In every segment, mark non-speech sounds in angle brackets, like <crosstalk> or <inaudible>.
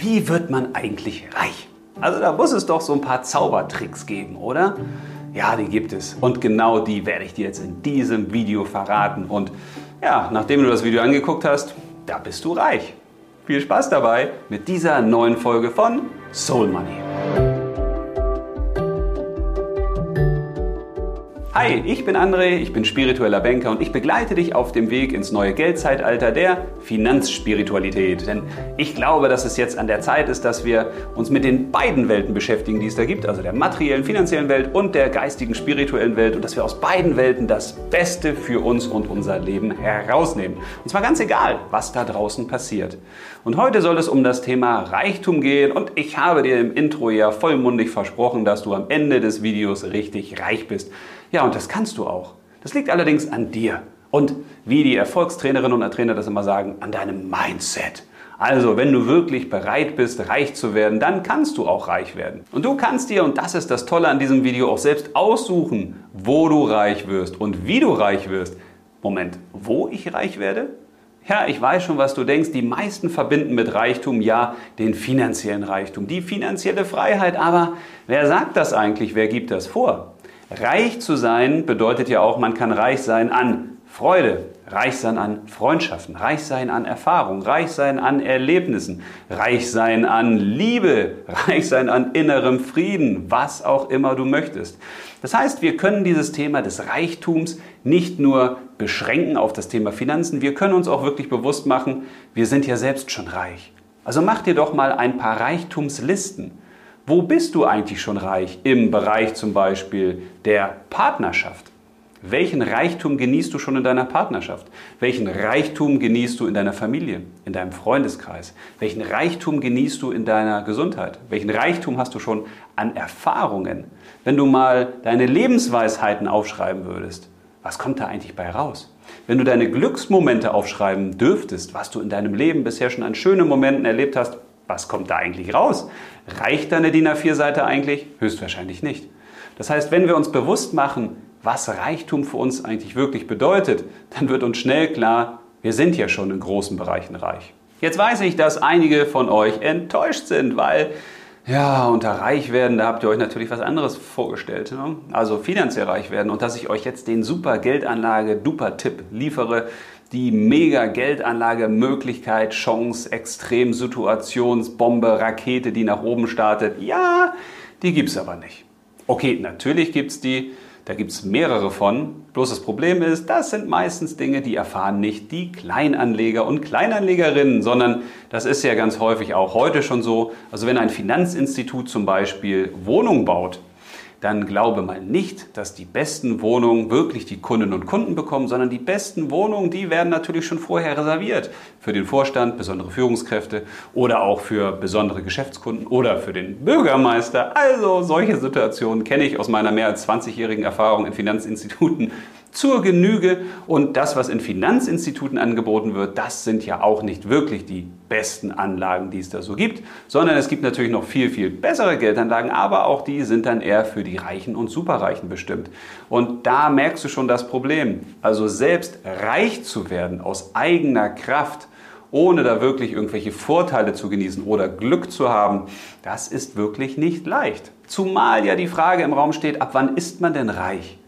Wie wird man eigentlich reich? Also da muss es doch so ein paar Zaubertricks geben, oder? Ja, die gibt es. Und genau die werde ich dir jetzt in diesem Video verraten. Und ja, nachdem du das Video angeguckt hast, da bist du reich. Viel Spaß dabei mit dieser neuen Folge von Soul Money. Hi, ich bin André, ich bin spiritueller Banker und ich begleite dich auf dem Weg ins neue Geldzeitalter der Finanzspiritualität. Denn ich glaube, dass es jetzt an der Zeit ist, dass wir uns mit den beiden Welten beschäftigen, die es da gibt, also der materiellen, finanziellen Welt und der geistigen, spirituellen Welt und dass wir aus beiden Welten das Beste für uns und unser Leben herausnehmen. Und zwar ganz egal, was da draußen passiert. Und heute soll es um das Thema Reichtum gehen und ich habe dir im Intro ja vollmundig versprochen, dass du am Ende des Videos richtig reich bist. Ja, und das kannst du auch. Das liegt allerdings an dir. Und wie die Erfolgstrainerinnen und Trainer das immer sagen, an deinem Mindset. Also, wenn du wirklich bereit bist, reich zu werden, dann kannst du auch reich werden. Und du kannst dir, und das ist das Tolle an diesem Video, auch selbst aussuchen, wo du reich wirst und wie du reich wirst. Moment, wo ich reich werde? Ja, ich weiß schon, was du denkst. Die meisten verbinden mit Reichtum ja den finanziellen Reichtum, die finanzielle Freiheit. Aber wer sagt das eigentlich? Wer gibt das vor? Reich zu sein bedeutet ja auch, man kann reich sein an Freude, reich sein an Freundschaften, reich sein an Erfahrung, reich sein an Erlebnissen, reich sein an Liebe, <laughs> reich sein an innerem Frieden, was auch immer du möchtest. Das heißt, wir können dieses Thema des Reichtums nicht nur beschränken auf das Thema Finanzen, wir können uns auch wirklich bewusst machen, wir sind ja selbst schon reich. Also mach dir doch mal ein paar Reichtumslisten. Wo bist du eigentlich schon reich? Im Bereich zum Beispiel der Partnerschaft. Welchen Reichtum genießt du schon in deiner Partnerschaft? Welchen Reichtum genießt du in deiner Familie, in deinem Freundeskreis? Welchen Reichtum genießt du in deiner Gesundheit? Welchen Reichtum hast du schon an Erfahrungen? Wenn du mal deine Lebensweisheiten aufschreiben würdest, was kommt da eigentlich bei raus? Wenn du deine Glücksmomente aufschreiben dürftest, was du in deinem Leben bisher schon an schönen Momenten erlebt hast, was kommt da eigentlich raus? Reicht deine DIN A4-Seite eigentlich? Höchstwahrscheinlich nicht. Das heißt, wenn wir uns bewusst machen, was Reichtum für uns eigentlich wirklich bedeutet, dann wird uns schnell klar, wir sind ja schon in großen Bereichen reich. Jetzt weiß ich, dass einige von euch enttäuscht sind, weil ja, unter reich werden, da habt ihr euch natürlich was anderes vorgestellt. Ne? Also finanziell reich werden und dass ich euch jetzt den super Geldanlage-Duper-Tipp liefere, die mega Geldanlagemöglichkeit, Chance, Extremsituationsbombe, Rakete, die nach oben startet. Ja, die gibt es aber nicht. Okay, natürlich gibt es die, da gibt es mehrere von. Bloß das Problem ist, das sind meistens Dinge, die erfahren nicht die Kleinanleger und Kleinanlegerinnen, sondern das ist ja ganz häufig auch heute schon so. Also wenn ein Finanzinstitut zum Beispiel Wohnung baut, dann glaube mal nicht, dass die besten Wohnungen wirklich die Kundinnen und Kunden bekommen, sondern die besten Wohnungen, die werden natürlich schon vorher reserviert für den Vorstand, besondere Führungskräfte oder auch für besondere Geschäftskunden oder für den Bürgermeister. Also solche Situationen kenne ich aus meiner mehr als 20-jährigen Erfahrung in Finanzinstituten zur Genüge. Und das, was in Finanzinstituten angeboten wird, das sind ja auch nicht wirklich die besten Anlagen, die es da so gibt, sondern es gibt natürlich noch viel, viel bessere Geldanlagen, aber auch die sind dann eher für die Reichen und Superreichen bestimmt. Und da merkst du schon das Problem. Also selbst reich zu werden aus eigener Kraft, ohne da wirklich irgendwelche Vorteile zu genießen oder Glück zu haben, das ist wirklich nicht leicht. Zumal ja die Frage im Raum steht, ab wann ist man denn reich?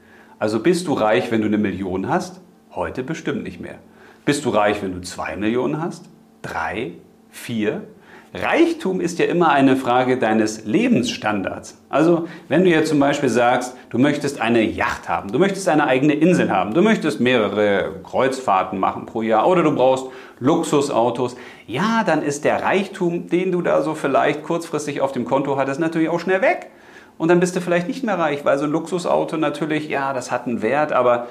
Also bist du reich, wenn du eine Million hast? Heute bestimmt nicht mehr. Bist du reich, wenn du zwei Millionen hast? Drei? Vier? Reichtum ist ja immer eine Frage deines Lebensstandards. Also wenn du jetzt zum Beispiel sagst, du möchtest eine Yacht haben, du möchtest eine eigene Insel haben, du möchtest mehrere Kreuzfahrten machen pro Jahr oder du brauchst Luxusautos, ja, dann ist der Reichtum, den du da so vielleicht kurzfristig auf dem Konto hattest, natürlich auch schnell weg und dann bist du vielleicht nicht mehr reich, weil so ein Luxusauto natürlich, ja, das hat einen Wert, aber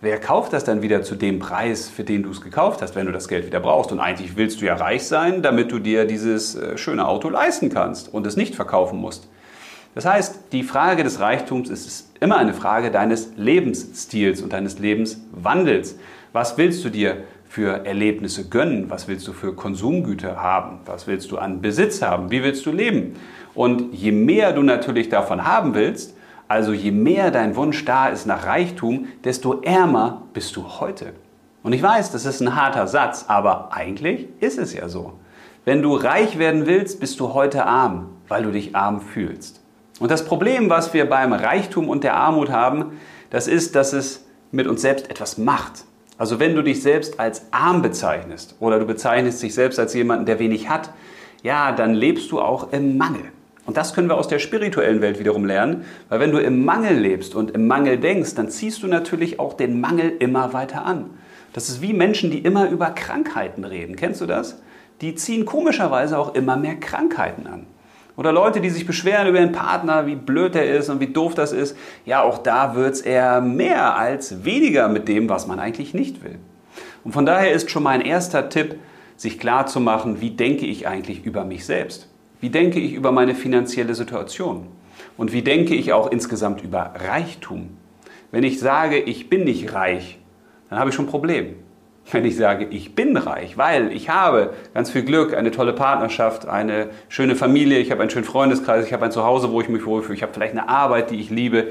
wer kauft das dann wieder zu dem Preis, für den du es gekauft hast, wenn du das Geld wieder brauchst? Und eigentlich willst du ja reich sein, damit du dir dieses äh, schöne Auto leisten kannst und es nicht verkaufen musst. Das heißt, die Frage des Reichtums ist immer eine Frage deines Lebensstils und deines Lebenswandels. Was willst du dir für Erlebnisse gönnen? Was willst du für Konsumgüter haben? Was willst du an Besitz haben? Wie willst du leben? Und je mehr du natürlich davon haben willst, also je mehr dein Wunsch da ist nach Reichtum, desto ärmer bist du heute. Und ich weiß, das ist ein harter Satz, aber eigentlich ist es ja so. Wenn du reich werden willst, bist du heute arm, weil du dich arm fühlst. Und das Problem, was wir beim Reichtum und der Armut haben, das ist, dass es mit uns selbst etwas macht. Also wenn du dich selbst als arm bezeichnest oder du bezeichnest dich selbst als jemanden, der wenig hat, ja, dann lebst du auch im Mangel. Und das können wir aus der spirituellen Welt wiederum lernen, weil wenn du im Mangel lebst und im Mangel denkst, dann ziehst du natürlich auch den Mangel immer weiter an. Das ist wie Menschen, die immer über Krankheiten reden. Kennst du das? Die ziehen komischerweise auch immer mehr Krankheiten an. Oder Leute, die sich beschweren über ihren Partner, wie blöd er ist und wie doof das ist. Ja, auch da wird es eher mehr als weniger mit dem, was man eigentlich nicht will. Und von daher ist schon mein erster Tipp, sich klar zu machen, wie denke ich eigentlich über mich selbst? Wie denke ich über meine finanzielle Situation? Und wie denke ich auch insgesamt über Reichtum? Wenn ich sage, ich bin nicht reich, dann habe ich schon ein Problem <laughs> wenn ich sage, ich bin reich, weil ich habe ganz viel Glück, eine tolle Partnerschaft, eine schöne Familie, ich habe einen schönen Freundeskreis, ich habe ein Zuhause, wo ich mich wohlfühle, ich habe vielleicht eine Arbeit, die ich liebe,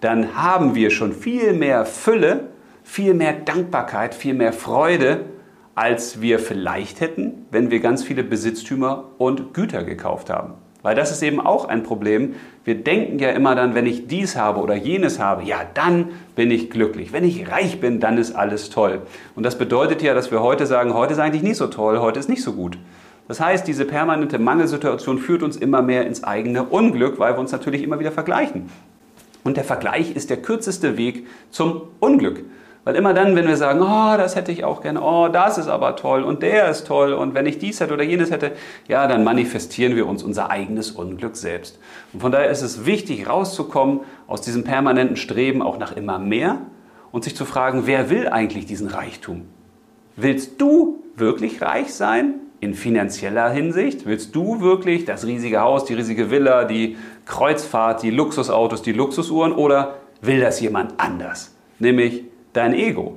dann haben wir schon viel mehr Fülle, viel mehr Dankbarkeit, viel mehr Freude, als wir vielleicht hätten, wenn wir ganz viele Besitztümer und Güter gekauft haben. Weil das ist eben auch ein Problem. Wir denken ja immer dann, wenn ich dies habe oder jenes habe, ja, dann bin ich glücklich. Wenn ich reich bin, dann ist alles toll. Und das bedeutet ja, dass wir heute sagen, heute ist eigentlich nicht so toll, heute ist nicht so gut. Das heißt, diese permanente Mangelsituation führt uns immer mehr ins eigene Unglück, weil wir uns natürlich immer wieder vergleichen. Und der Vergleich ist der kürzeste Weg zum Unglück. Weil immer dann, wenn wir sagen, oh, das hätte ich auch gerne, oh, das ist aber toll und der ist toll und wenn ich dies hätte oder jenes hätte, ja, dann manifestieren wir uns unser eigenes Unglück selbst. Und von daher ist es wichtig, rauszukommen aus diesem permanenten Streben auch nach immer mehr und sich zu fragen, wer will eigentlich diesen Reichtum? Willst du wirklich reich sein in finanzieller Hinsicht? Willst du wirklich das riesige Haus, die riesige Villa, die Kreuzfahrt, die Luxusautos, die Luxusuhren oder will das jemand anders? Nämlich dein Ego.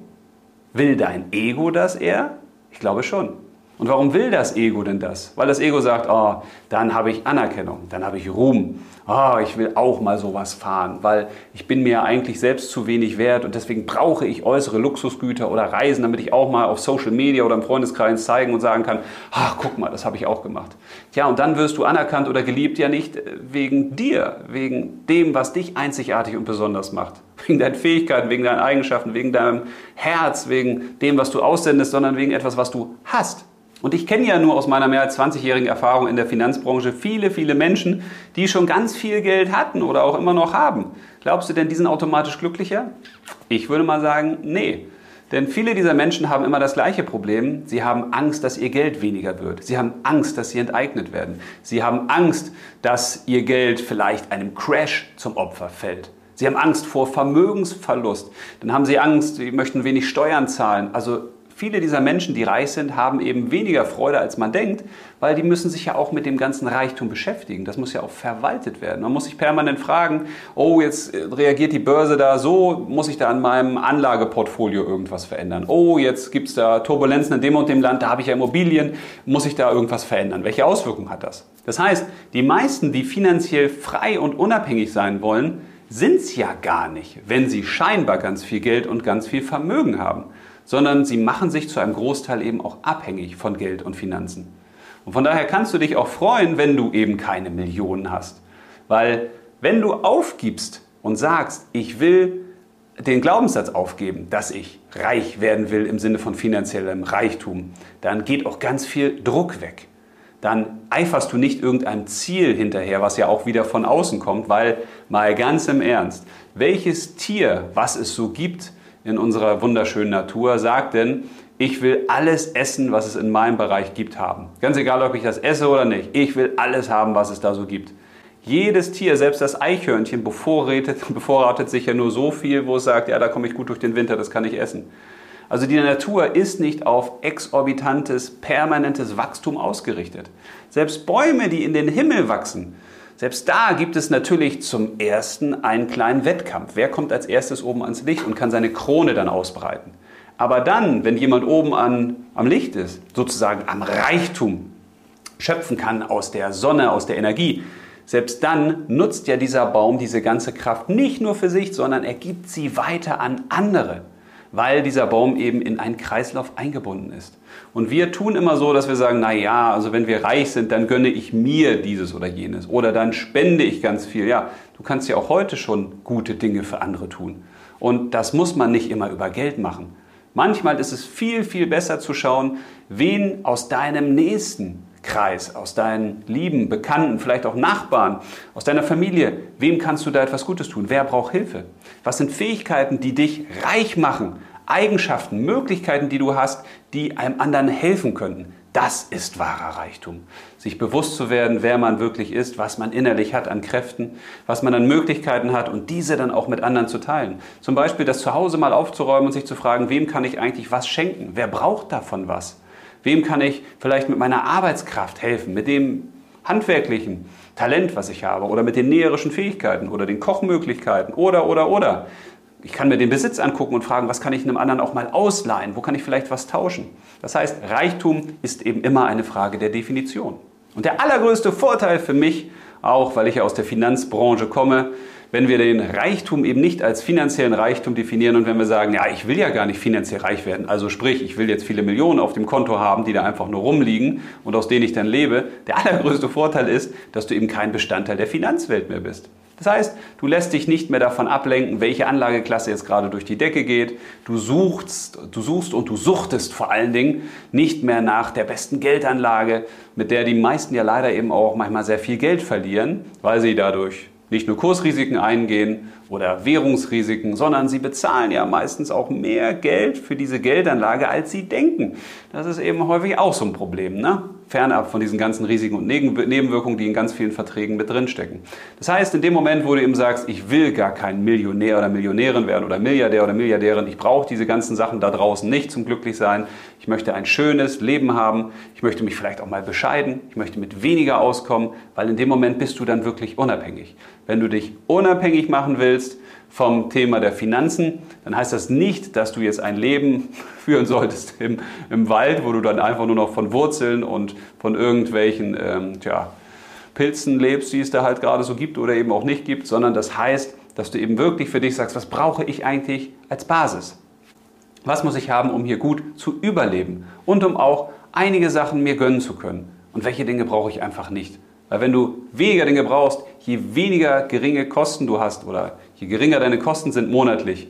Will dein Ego das eher? Ich glaube schon. Und warum will das Ego denn das? Weil das Ego sagt, oh, dann habe ich Anerkennung, dann habe ich Ruhm. Oh, ich will auch mal sowas fahren, weil ich bin mir eigentlich selbst zu wenig wert und deswegen brauche ich äußere Luxusgüter oder Reisen, damit ich auch mal auf Social Media oder im Freundeskreis zeigen und sagen kann, ach, guck mal, das habe ich auch gemacht. Tja, und dann wirst du anerkannt oder geliebt ja nicht äh, wegen dir, wegen dem, was dich einzigartig und besonders macht. Wegen deinen Fähigkeiten, wegen deinen Eigenschaften, wegen deinem Herz, wegen dem, was du aussendest, sondern wegen etwas, was du hast. Und ich kenne ja nur aus meiner mehr als 20-jährigen Erfahrung in der Finanzbranche viele, viele Menschen, die schon ganz viel Geld hatten oder auch immer noch haben. Glaubst du denn, die sind automatisch glücklicher? Ich würde mal sagen, nee. Denn viele dieser Menschen haben immer das gleiche Problem. Sie haben Angst, dass ihr Geld weniger wird. Sie haben Angst, dass sie enteignet werden. Sie haben Angst, dass ihr Geld vielleicht einem Crash zum Opfer fällt. Sie haben Angst vor Vermögensverlust. Dann haben sie Angst, sie möchten wenig Steuern zahlen. Also viele dieser Menschen, die reich sind, haben eben weniger Freude, als man denkt, weil die müssen sich ja auch mit dem ganzen Reichtum beschäftigen. Das muss ja auch verwaltet werden. Man muss sich permanent fragen, oh, jetzt reagiert die Börse da so, muss ich da an meinem Anlageportfolio irgendwas verändern? Oh, jetzt gibt es da Turbulenzen in dem und dem Land, da habe ich ja Immobilien, muss ich da irgendwas verändern? Welche Auswirkungen hat das? Das heißt, die meisten, die finanziell frei und unabhängig sein wollen, sind es ja gar nicht, wenn sie scheinbar ganz viel Geld und ganz viel Vermögen haben sondern sie machen sich zu einem Großteil eben auch abhängig von Geld und Finanzen. Und von daher kannst du dich auch freuen, wenn du eben keine Millionen hast. Weil wenn du aufgibst und sagst, ich will den Glaubenssatz aufgeben, dass ich reich werden will im Sinne von finanziellem Reichtum, dann geht auch ganz viel Druck weg. Dann eiferst du nicht irgendeinem Ziel hinterher, was ja auch wieder von außen kommt, weil mal ganz im Ernst, welches Tier, was es so gibt, in unserer wunderschönen Natur sagt denn, ich will alles essen, was es in meinem Bereich gibt, haben. Ganz egal, ob ich das esse oder nicht. Ich will alles haben, was es da so gibt. Jedes Tier, selbst das Eichhörnchen, bevorratet, <laughs> bevorratet sich ja nur so viel, wo es sagt, ja, da komme ich gut durch den Winter, das kann ich essen. Also die Natur ist nicht auf exorbitantes, permanentes Wachstum ausgerichtet. Selbst Bäume, die in den Himmel wachsen, selbst da gibt es natürlich zum ersten einen kleinen Wettkampf. Wer kommt als erstes oben ans Licht und kann seine Krone dann ausbreiten? Aber dann, wenn jemand oben an, am Licht ist, sozusagen am Reichtum schöpfen kann aus der Sonne, aus der Energie, selbst dann nutzt ja dieser Baum diese ganze Kraft nicht nur für sich, sondern er gibt sie weiter an andere. Weil dieser Baum eben in einen Kreislauf eingebunden ist. Und wir tun immer so, dass wir sagen, na ja, also wenn wir reich sind, dann gönne ich mir dieses oder jenes oder dann spende ich ganz viel. Ja, du kannst ja auch heute schon gute Dinge für andere tun. Und das muss man nicht immer über Geld machen. Manchmal ist es viel, viel besser zu schauen, wen aus deinem nächsten Kreis, aus deinen Lieben, Bekannten, vielleicht auch Nachbarn, aus deiner Familie, wem kannst du da etwas Gutes tun? Wer braucht Hilfe? Was sind Fähigkeiten, die dich reich machen? Eigenschaften, Möglichkeiten, die du hast, die einem anderen helfen könnten. Das ist wahrer Reichtum. Sich bewusst zu werden, wer man wirklich ist, was man innerlich hat an Kräften, was man an Möglichkeiten hat und diese dann auch mit anderen zu teilen. Zum Beispiel das Zuhause mal aufzuräumen und sich zu fragen, wem kann ich eigentlich was schenken? Wer braucht davon was? Wem kann ich vielleicht mit meiner Arbeitskraft helfen, mit dem handwerklichen Talent, was ich habe, oder mit den näherischen Fähigkeiten oder den Kochmöglichkeiten oder, oder, oder. Ich kann mir den Besitz angucken und fragen, was kann ich einem anderen auch mal ausleihen? Wo kann ich vielleicht was tauschen? Das heißt, Reichtum ist eben immer eine Frage der Definition. Und der allergrößte Vorteil für mich, auch weil ich ja aus der Finanzbranche komme, wenn wir den Reichtum eben nicht als finanziellen Reichtum definieren und wenn wir sagen, ja, ich will ja gar nicht finanziell reich werden, also sprich, ich will jetzt viele Millionen auf dem Konto haben, die da einfach nur rumliegen und aus denen ich dann lebe, der allergrößte Vorteil ist, dass du eben kein Bestandteil der Finanzwelt mehr bist. Das heißt, du lässt dich nicht mehr davon ablenken, welche Anlageklasse jetzt gerade durch die Decke geht. Du suchst, du suchst und du suchtest vor allen Dingen nicht mehr nach der besten Geldanlage, mit der die meisten ja leider eben auch manchmal sehr viel Geld verlieren, weil sie dadurch nicht nur Kursrisiken eingehen oder Währungsrisiken, sondern sie bezahlen ja meistens auch mehr Geld für diese Geldanlage, als sie denken. Das ist eben häufig auch so ein Problem. Ne? Fernab von diesen ganzen Risiken und Nebenwirkungen, die in ganz vielen Verträgen mit drinstecken. Das heißt, in dem Moment, wo du eben sagst, ich will gar kein Millionär oder Millionärin werden oder Milliardär oder Milliardärin, ich brauche diese ganzen Sachen da draußen nicht zum Glücklichsein, ich möchte ein schönes Leben haben, ich möchte mich vielleicht auch mal bescheiden, ich möchte mit weniger auskommen, weil in dem Moment bist du dann wirklich unabhängig. Wenn du dich unabhängig machen willst, vom Thema der Finanzen, dann heißt das nicht, dass du jetzt ein Leben <laughs> führen solltest im, im Wald, wo du dann einfach nur noch von Wurzeln und von irgendwelchen ähm, tja, Pilzen lebst, die es da halt gerade so gibt oder eben auch nicht gibt, sondern das heißt, dass du eben wirklich für dich sagst, was brauche ich eigentlich als Basis? Was muss ich haben, um hier gut zu überleben und um auch einige Sachen mir gönnen zu können? Und welche Dinge brauche ich einfach nicht? Weil wenn du weniger Dinge brauchst, je weniger geringe Kosten du hast oder je geringer deine Kosten sind monatlich,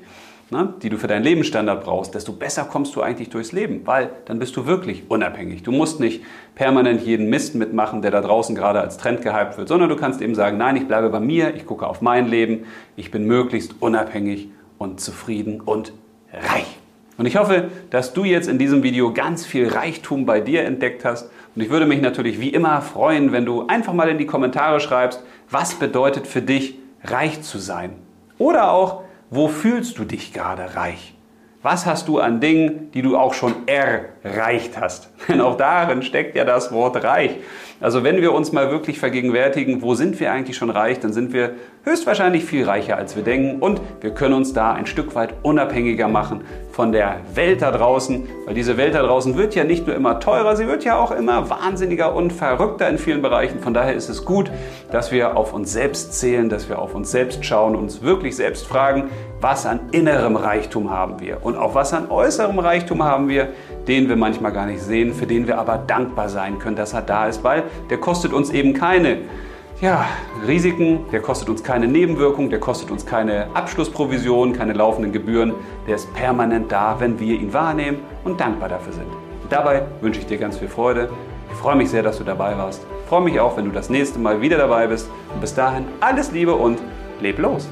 ne, die du für deinen Lebensstandard brauchst, desto besser kommst du eigentlich durchs Leben, weil dann bist du wirklich unabhängig. Du musst nicht permanent jeden Mist mitmachen, der da draußen gerade als Trend gehypt wird, sondern du kannst eben sagen, nein, ich bleibe bei mir, ich gucke auf mein Leben, ich bin möglichst unabhängig und zufrieden und reich. Und ich hoffe, dass du jetzt in diesem Video ganz viel Reichtum bei dir entdeckt hast und ich würde mich natürlich wie immer freuen, wenn du einfach mal in die Kommentare schreibst, was bedeutet für dich reich zu sein? Oder auch, wo fühlst du dich gerade reich? Was hast du an Dingen, die du auch schon erreicht hast? <laughs> Denn auch darin steckt ja das Wort reich. Also wenn wir uns mal wirklich vergegenwärtigen, wo sind wir eigentlich schon reich, dann sind wir höchstwahrscheinlich viel reicher, als wir denken. Und wir können uns da ein Stück weit unabhängiger machen von der Welt da draußen. Weil diese Welt da draußen wird ja nicht nur immer teurer, sie wird ja auch immer wahnsinniger und verrückter in vielen Bereichen. Von daher ist es gut, dass wir auf uns selbst zählen, dass wir auf uns selbst schauen, uns wirklich selbst fragen, was an innerem Reichtum haben wir und auch was an äußerem Reichtum haben wir, den wir manchmal gar nicht sehen, für den wir aber dankbar sein können, dass er da ist, weil der kostet uns eben keine ja, Risiken, der kostet uns keine Nebenwirkung, der kostet uns keine Abschlussprovision, keine laufenden Gebühren. Der ist permanent da, wenn wir ihn wahrnehmen und dankbar dafür sind. Dabei wünsche ich dir ganz viel Freude. Ich freue mich sehr, dass du dabei warst. Ich freue mich auch, wenn du das nächste Mal wieder dabei bist. Und bis dahin alles Liebe und leb los!